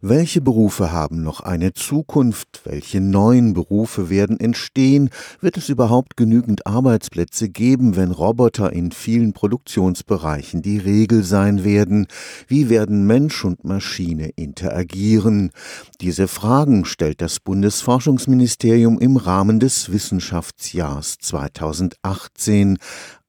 Welche Berufe haben noch eine Zukunft? Welche neuen Berufe werden entstehen? Wird es überhaupt genügend Arbeitsplätze geben, wenn Roboter in vielen Produktionsbereichen die Regel sein werden? Wie werden Mensch und Maschine interagieren? Diese Fragen stellt das Bundesforschungsministerium im Rahmen des Wissenschaftsjahrs 2018.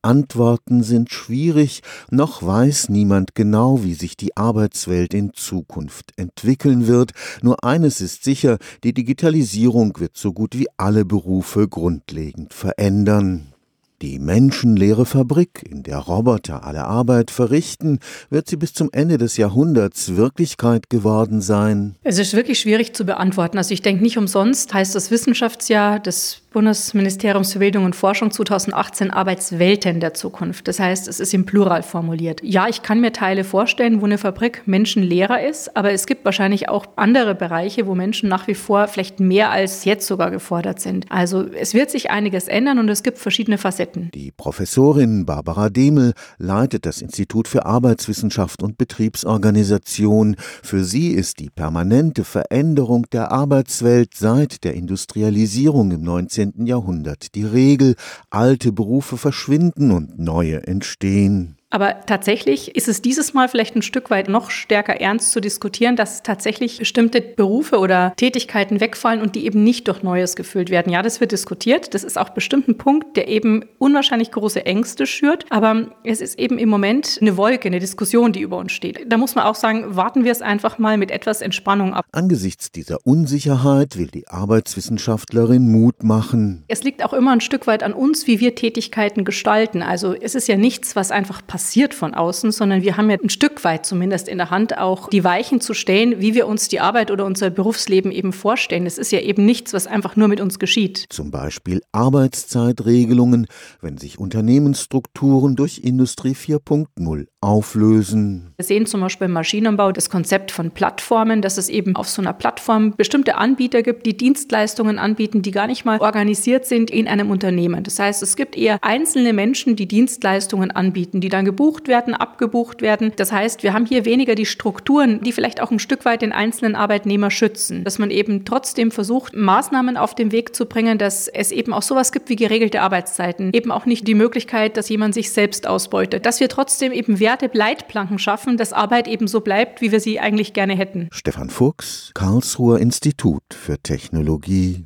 Antworten sind schwierig, noch weiß niemand genau, wie sich die Arbeitswelt in Zukunft entwickeln wird. Nur eines ist sicher, die Digitalisierung wird so gut wie alle Berufe grundlegend verändern. Die menschenleere Fabrik, in der Roboter alle Arbeit verrichten, wird sie bis zum Ende des Jahrhunderts Wirklichkeit geworden sein? Es ist wirklich schwierig zu beantworten. Also ich denke nicht umsonst heißt das Wissenschaftsjahr des Bundesministeriums für Bildung und Forschung 2018 Arbeitswelten der Zukunft. Das heißt, es ist im Plural formuliert. Ja, ich kann mir Teile vorstellen, wo eine Fabrik menschenleerer ist, aber es gibt wahrscheinlich auch andere Bereiche, wo Menschen nach wie vor vielleicht mehr als jetzt sogar gefordert sind. Also es wird sich einiges ändern und es gibt verschiedene Facetten. Die Professorin Barbara Demel leitet das Institut für Arbeitswissenschaft und Betriebsorganisation. Für sie ist die permanente Veränderung der Arbeitswelt seit der Industrialisierung im 19. 19. Jahrhundert die Regel, alte Berufe verschwinden und neue entstehen. Aber tatsächlich ist es dieses Mal vielleicht ein Stück weit noch stärker ernst zu diskutieren, dass tatsächlich bestimmte Berufe oder Tätigkeiten wegfallen und die eben nicht durch Neues gefüllt werden. Ja, das wird diskutiert. Das ist auch bestimmt ein Punkt, der eben unwahrscheinlich große Ängste schürt. Aber es ist eben im Moment eine Wolke, eine Diskussion, die über uns steht. Da muss man auch sagen, warten wir es einfach mal mit etwas Entspannung ab. Angesichts dieser Unsicherheit will die Arbeitswissenschaftlerin Mut machen. Es liegt auch immer ein Stück weit an uns, wie wir Tätigkeiten gestalten. Also es ist ja nichts, was einfach passiert passiert von außen, sondern wir haben ja ein Stück weit zumindest in der Hand auch die Weichen zu stellen, wie wir uns die Arbeit oder unser Berufsleben eben vorstellen. Es ist ja eben nichts, was einfach nur mit uns geschieht. Zum Beispiel Arbeitszeitregelungen, wenn sich Unternehmensstrukturen durch Industrie 4.0 auflösen. Wir sehen zum Beispiel im Maschinenbau das Konzept von Plattformen, dass es eben auf so einer Plattform bestimmte Anbieter gibt, die Dienstleistungen anbieten, die gar nicht mal organisiert sind in einem Unternehmen. Das heißt, es gibt eher einzelne Menschen, die Dienstleistungen anbieten, die dann gebucht werden, abgebucht werden. Das heißt, wir haben hier weniger die Strukturen, die vielleicht auch ein Stück weit den einzelnen Arbeitnehmer schützen. Dass man eben trotzdem versucht, Maßnahmen auf den Weg zu bringen, dass es eben auch sowas gibt wie geregelte Arbeitszeiten. Eben auch nicht die Möglichkeit, dass jemand sich selbst ausbeutet. Dass wir trotzdem eben Werte, Leitplanken schaffen, dass Arbeit eben so bleibt, wie wir sie eigentlich gerne hätten. Stefan Fuchs, Karlsruher Institut für Technologie